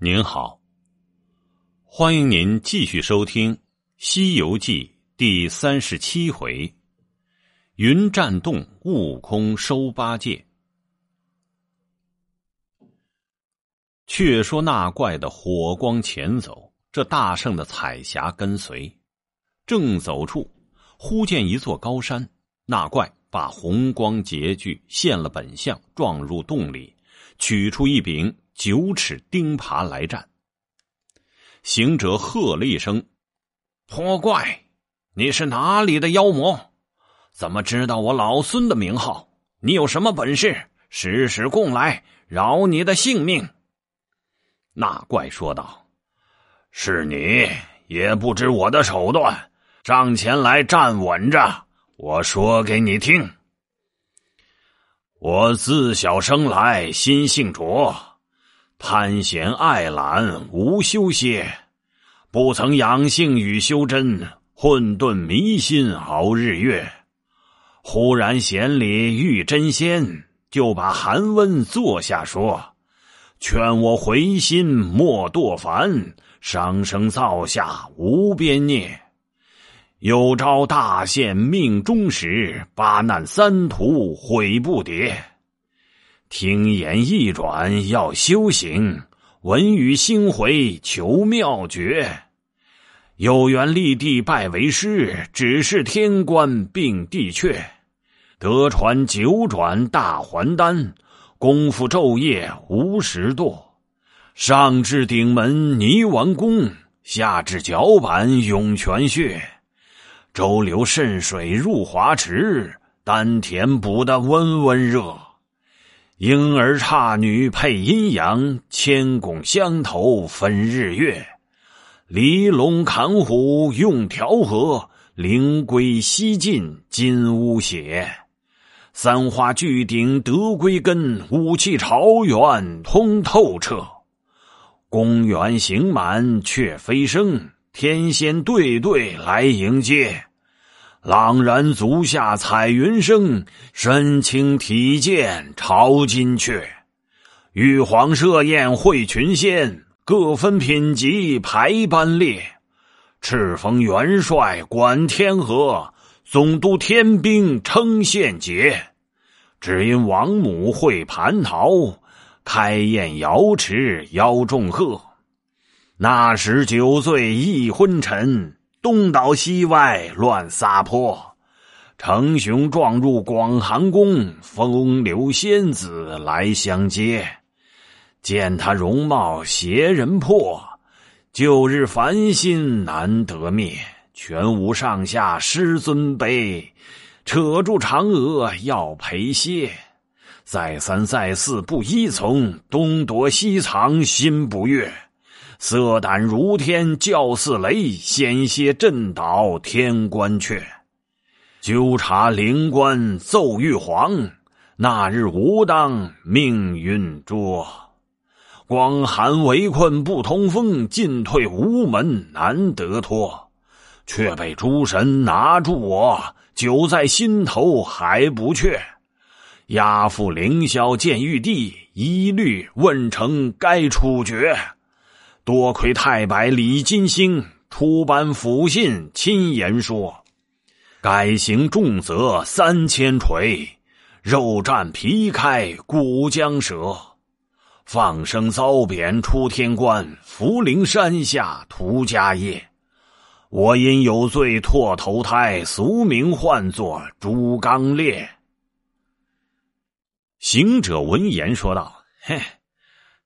您好，欢迎您继续收听《西游记》第三十七回“云栈洞悟空收八戒”。却说那怪的火光前走，这大圣的彩霞跟随。正走处，忽见一座高山，那怪把红光截具现了本相，撞入洞里，取出一柄。九尺钉耙来战，行者喝了一声：“泼怪，你是哪里的妖魔？怎么知道我老孙的名号？你有什么本事？使使供来，饶你的性命。”那怪说道：“是你也不知我的手段，上前来站稳着。我说给你听，我自小生来心性浊。”贪闲爱懒无休歇，不曾养性与修真，混沌迷心熬日月。忽然闲里遇真仙，就把寒温坐下说，劝我回心莫堕凡，伤生造下无边孽。有朝大限命终时，八难三途悔不迭。听言一转要修行，文语星回求妙诀。有缘立地拜为师，只是天官并地阙。得传九转大还丹，功夫昼夜无时堕。上至顶门泥丸宫，下至脚板涌泉穴。周流渗水入华池，丹田补得温温热。婴儿差女配阴阳，千拱相投分日月。离龙砍虎用调和，灵龟西进金乌血。三花聚顶得归根，武器朝元通透彻。公园行满却飞升，天仙对对来迎接。朗然足下彩云生，身轻体健朝金阙。玉皇设宴会群仙，各分品级排班列。赤峰元帅管天河，总督天兵称献节。只因王母会蟠桃，开宴瑶池邀众贺。那时酒醉意昏沉。东倒西歪乱撒泼，成雄撞入广寒宫，风流仙子来相接。见他容貌邪人魄，旧日凡心难得灭。全无上下师尊卑，扯住嫦娥要陪歇。再三再四不依从，东躲西藏心不悦。色胆如天，叫似雷，险些震倒天官阙。纠察灵官奏玉皇，那日无当命运捉。光寒围困不通风，进退无门难得脱。却被诸神拿住我，久在心头还不却。押赴凌霄见玉帝，一律问成该处决。多亏太白李金星出班抚信，亲言说：“改行重责三千锤，肉绽皮开骨将折。放生遭贬出天关，福陵山下屠家业。我因有罪脱投胎，俗名唤作朱刚烈。”行者闻言说道：“嘿。”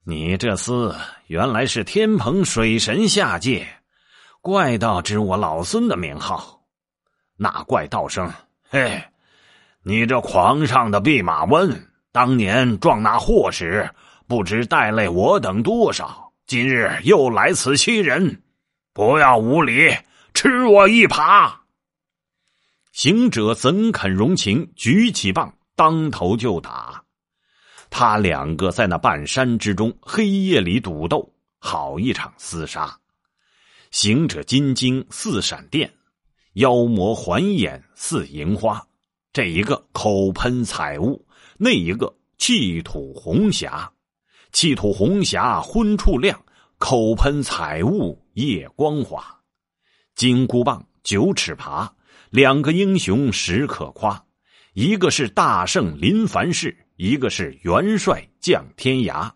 你这厮原来是天蓬水神下界，怪道知我老孙的名号。那怪道声：“嘿，你这狂上的弼马温，当年撞那祸时，不知带累我等多少。今日又来此欺人，不要无礼，吃我一耙！”行者怎肯容情，举起棒，当头就打。他两个在那半山之中，黑夜里赌斗，好一场厮杀。行者金睛似闪电，妖魔环眼似银花。这一个口喷彩雾，那一个气吐红霞。气吐红霞昏处亮，口喷彩雾夜光华。金箍棒九尺耙，两个英雄实可夸。一个是大圣临凡世，一个是元帅降天涯。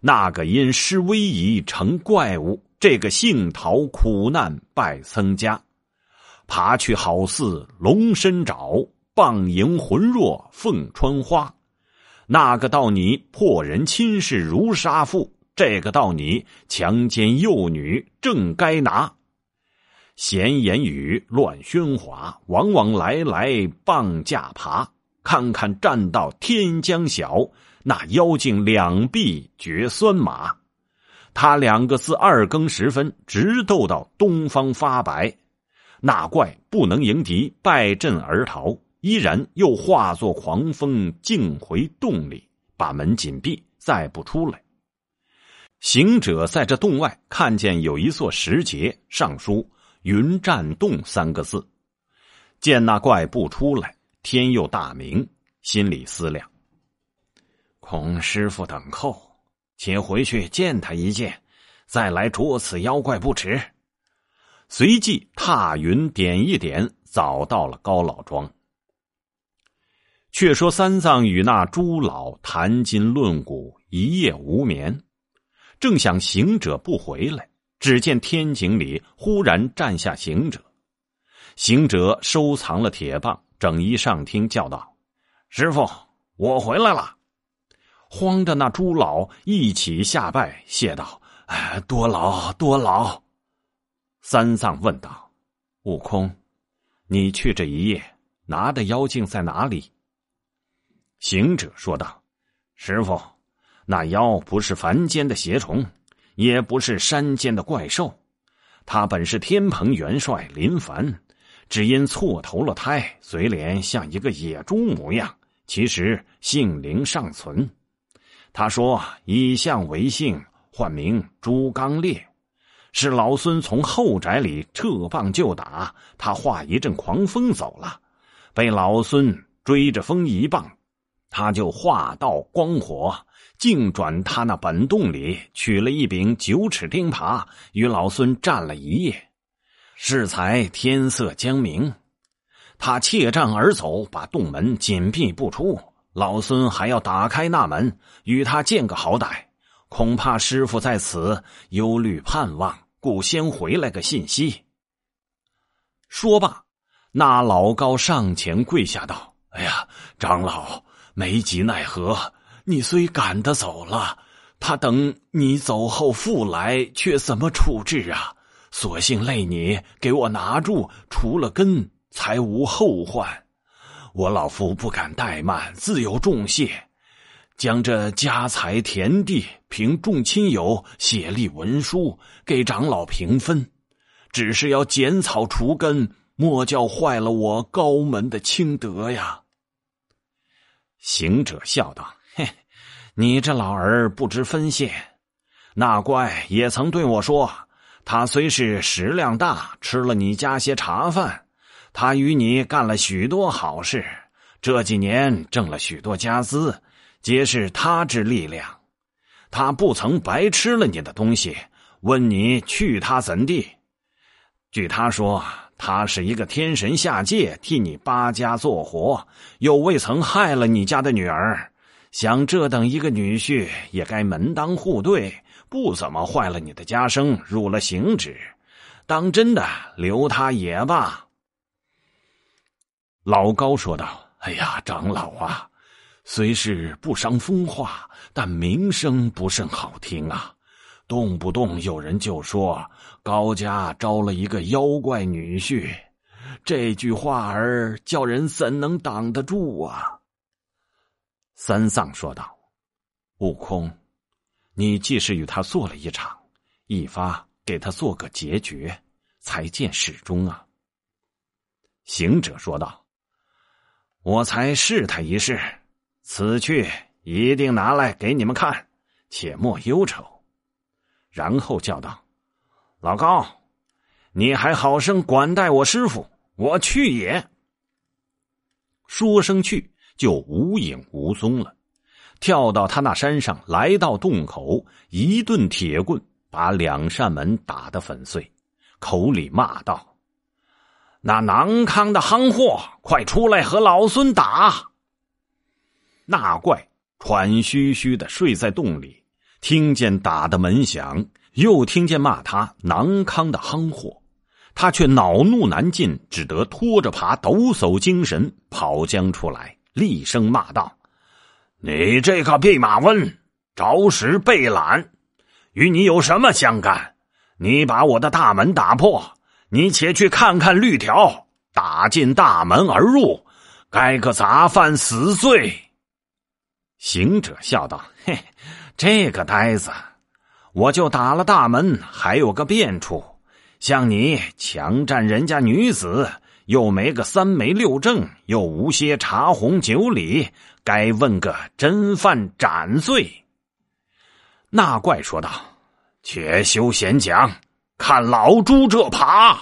那个因施威仪成怪物，这个幸逃苦难拜僧家。爬去好似龙身爪，棒迎魂若凤穿花。那个道你破人亲事如杀父，这个道你强奸幼女正该拿。闲言语乱喧哗，往往来来棒架爬。看看战到天将晓，那妖精两臂绝酸麻。他两个自二更时分直斗到东方发白。那怪不能迎敌，败阵而逃，依然又化作狂风，径回洞里，把门紧闭，再不出来。行者在这洞外看见有一座石碣，上书“云栈洞”三个字。见那怪不出来，天佑大明，心里思量：孔师傅等候，且回去见他一见，再来捉此妖怪不迟。随即踏云点一点，早到了高老庄。却说三藏与那朱老谈今论古，一夜无眠。正想行者不回来，只见天井里忽然站下行者。行者收藏了铁棒，整衣上厅，叫道：“师傅，我回来了。”慌着那朱老一起下拜，谢道：“哎，多劳多劳。”三藏问道：“悟空，你去这一夜拿的妖精在哪里？”行者说道：“师傅，那妖不是凡间的邪虫，也不是山间的怪兽，他本是天蓬元帅林凡，只因错投了胎，嘴脸像一个野猪模样，其实性灵尚存。他说以相为姓，唤名朱刚烈。”是老孙从后宅里撤棒就打，他化一阵狂风走了，被老孙追着风一棒，他就化道光火，径转他那本洞里取了一柄九齿钉耙，与老孙战了一夜。适才天色将明，他怯战而走，把洞门紧闭不出。老孙还要打开那门，与他见个好歹，恐怕师傅在此忧虑盼望。故先回来个信息。说罢，那老高上前跪下道：“哎呀，长老，没及奈何。你虽赶得走了，他等你走后复来，却怎么处置啊？索性累你给我拿住，除了根，才无后患。我老夫不敢怠慢，自有重谢。”将这家财田地凭众亲友写立文书给长老平分，只是要剪草除根，莫叫坏了我高门的清德呀。行者笑道：“嘿，你这老儿不知分谢。那怪也曾对我说，他虽是食量大，吃了你家些茶饭，他与你干了许多好事，这几年挣了许多家资。”皆是他之力量，他不曾白吃了你的东西。问你去他怎地？据他说，他是一个天神下界，替你八家做活，又未曾害了你家的女儿。想这等一个女婿，也该门当户对，不怎么坏了你的家声，入了刑职。当真的留他也罢。老高说道：“哎呀，长老啊！”虽是不伤风化，但名声不甚好听啊！动不动有人就说高家招了一个妖怪女婿，这句话儿叫人怎能挡得住啊？三藏说道：“悟空，你既是与他做了一场，一发给他做个结局，才见始终啊。”行者说道：“我才试他一试。”此去一定拿来给你们看，且莫忧愁。然后叫道：“老高，你还好生管待我师傅，我去也。”说声去，就无影无踪了。跳到他那山上，来到洞口，一顿铁棍把两扇门打得粉碎，口里骂道：“那囊康的夯货，快出来和老孙打！”那怪喘吁吁的睡在洞里，听见打的门响，又听见骂他囊康的夯货，他却恼怒难禁，只得拖着爬抖擞精神跑将出来，厉声骂道：“你这个弼马温，着实被懒，与你有什么相干？你把我的大门打破，你且去看看绿条，打进大门而入，该个杂犯死罪。”行者笑道：“嘿，这个呆子，我就打了大门，还有个变处。像你强占人家女子，又没个三媒六证，又无些茶红酒礼，该问个真犯斩罪。”那怪说道：“且休闲讲，看老朱这耙。”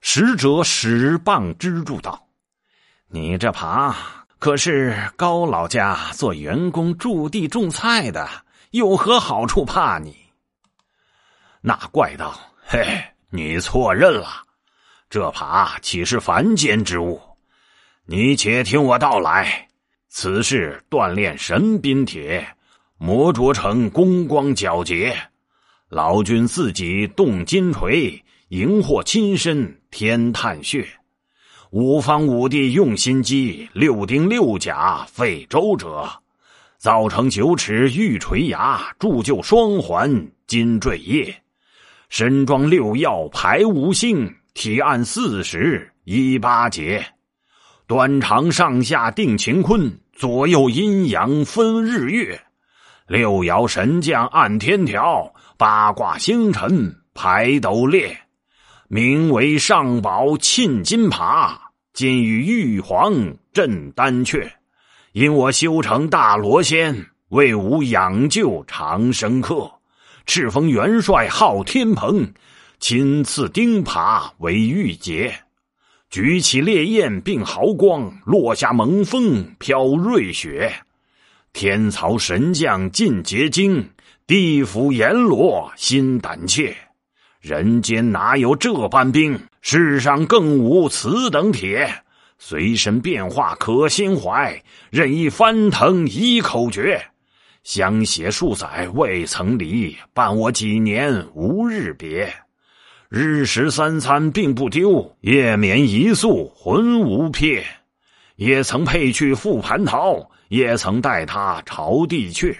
使者使棒支住道：“你这耙。”可是高老家做员工驻地种菜的，有何好处怕你？那怪道：“嘿，你错认了，这耙岂是凡间之物？你且听我道来，此事锻炼神兵铁，磨琢成功光皎洁。老君自己动金锤，荧惑亲身添炭血。”五方五帝用心机，六丁六甲费周折，造成九尺玉锤牙，铸就双环金坠叶，身装六曜排五星，体按四时一八节，端长上下定乾坤，左右阴阳分日月，六爻神将按天条，八卦星辰排斗列，名为上宝沁金耙。今与玉皇镇丹阙，因我修成大罗仙，为吾养就长生客。赤峰元帅号天蓬，亲赐钉耙为玉节。举起烈焰并豪光，落下猛风飘瑞雪。天曹神将尽结晶，地府阎罗心胆怯。人间哪有这般兵？世上更无此等铁。随身变化可心怀，任意翻腾一口诀。相携数载未曾离，伴我几年无日别。日食三餐并不丢，夜眠一宿魂无撇。也曾配去赴蟠桃，也曾带他朝地阙。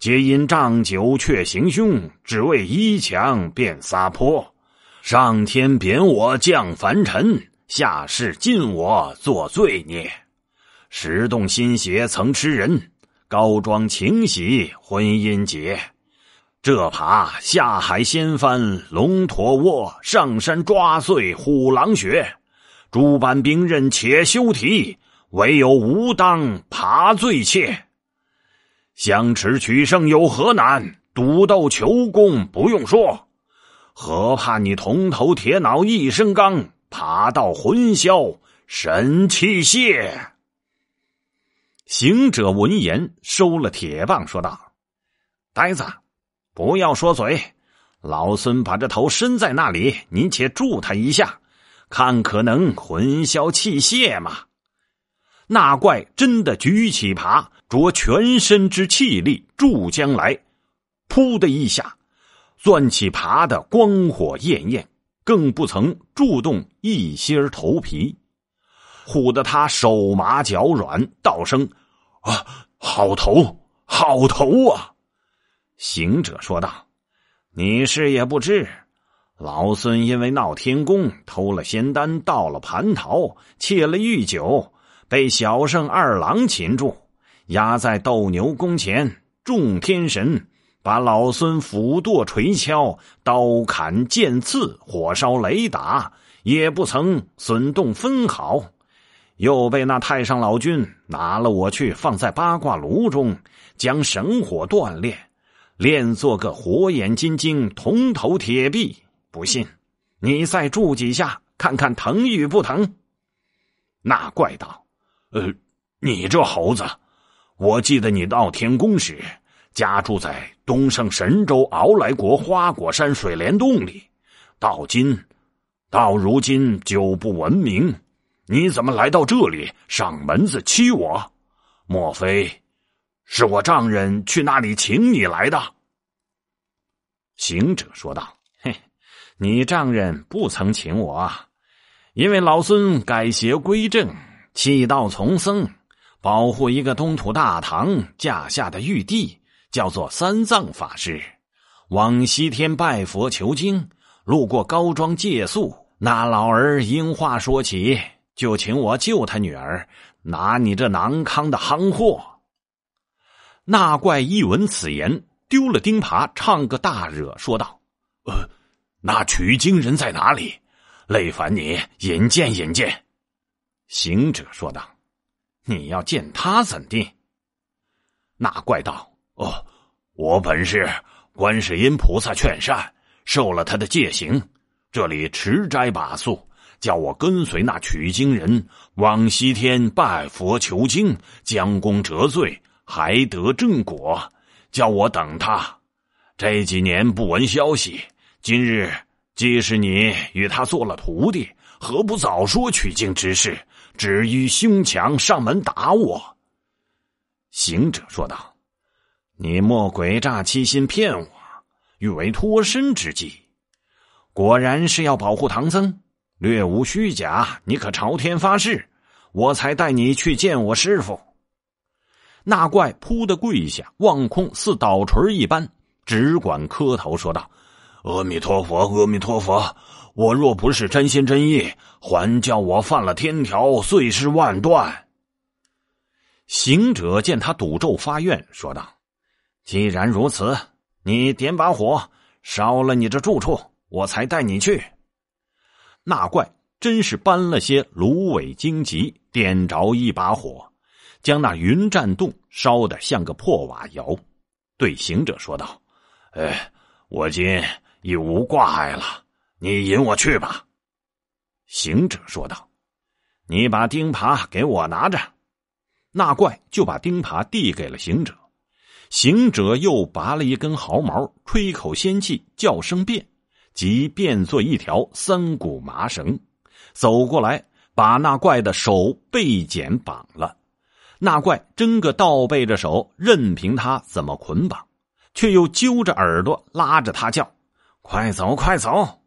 皆因仗酒却行凶，只为衣强便撒泼。上天贬我降凡尘，下世禁我做罪孽。十动心邪曾吃人，高庄情喜婚姻结。这耙下海掀翻龙驼窝，上山抓碎虎狼穴。诸般兵刃且休提，唯有吾当耙最切。相持取胜有何难？赌斗求功不用说，何怕你铜头铁脑一身钢，耙到魂消神气泄。行者闻言，收了铁棒，说道：“呆子，不要说嘴，老孙把这头伸在那里，你且助他一下，看可能魂消气泄吗？”那怪真的举起耙。着全身之气力助将来，噗的一下，攥起耙的光火艳艳，更不曾触动一些头皮，唬得他手麻脚软，道声：“啊，好头，好头啊！”行者说道：“你是也不知，老孙因为闹天宫，偷了仙丹，盗了蟠桃，窃了玉酒，被小圣二郎擒住。”压在斗牛宫前，众天神把老孙斧剁、锤敲、刀砍、剑刺、火烧、雷打，也不曾损动分毫。又被那太上老君拿了我去，放在八卦炉中，将神火锻炼，练做个火眼金睛、铜头铁臂。不信，你再住几下，看看疼与不疼？那怪道：“呃，你这猴子！”我记得你到天宫时，家住在东胜神州鳌来国花果山水帘洞里，到今，到如今久不闻名。你怎么来到这里上门子欺我？莫非是我丈人去那里请你来的？行者说道：“嘿，你丈人不曾请我，因为老孙改邪归正，弃道从僧，保护一个东土大唐驾下的玉帝，叫做三藏法师，往西天拜佛求经，路过高庄借宿，那老儿因话说起。”就请我救他女儿，拿你这囊康的夯货。那怪一闻此言，丢了钉耙，唱个大惹，说道：“呃，那取经人在哪里？累烦你引荐引荐。”行者说道：“你要见他怎地？”那怪道：“哦，我本是观世音菩萨劝善，受了他的戒行，这里持斋把素。”叫我跟随那取经人往西天拜佛求经，将功折罪，还得正果。叫我等他。这几年不闻消息，今日既是你与他做了徒弟，何不早说取经之事？只于胸墙上门打我。行者说道：“你莫诡诈欺心骗我，欲为脱身之计。果然是要保护唐僧。”略无虚假，你可朝天发誓，我才带你去见我师傅。那怪扑的跪下，望空似倒锤一般，只管磕头说道：“阿弥陀佛，阿弥陀佛！我若不是真心真意，还叫我犯了天条，碎尸万段。”行者见他赌咒发愿，说道：“既然如此，你点把火烧了你这住处，我才带你去。”那怪真是搬了些芦苇荆棘，点着一把火，将那云栈洞烧得像个破瓦窑。对行者说道：“哎，我今已无挂碍了，你引我去吧。”行者说道：“你把钉耙给我拿着。”那怪就把钉耙递给了行者。行者又拔了一根毫毛，吹口仙气，叫声变。即变作一条三股麻绳，走过来，把那怪的手背剪绑了。那怪真个倒背着手，任凭他怎么捆绑，却又揪着耳朵拉着他叫：“快走，快走！”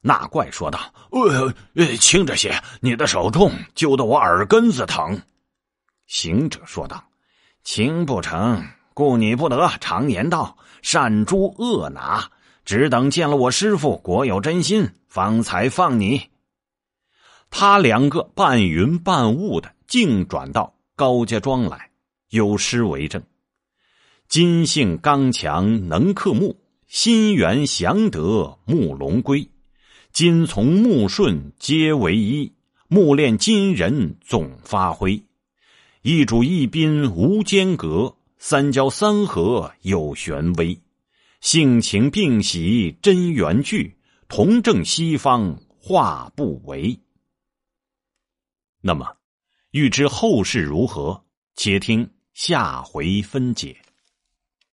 那怪说道：“呃，轻着些，你的手重，揪得我耳根子疼。”行者说道：“轻不成，故你不得。常言道：善猪恶拿。”只等见了我师傅，果有真心，方才放你。他两个半云半雾的，竟转到高家庄来，有诗为证：“金性刚强能克木，心猿降得木龙归。金从木顺皆为一，木炼金人总发挥。一主一宾无间隔，三交三合有玄微。”性情并喜真缘聚，同正西方化不为。那么，欲知后事如何，且听下回分解。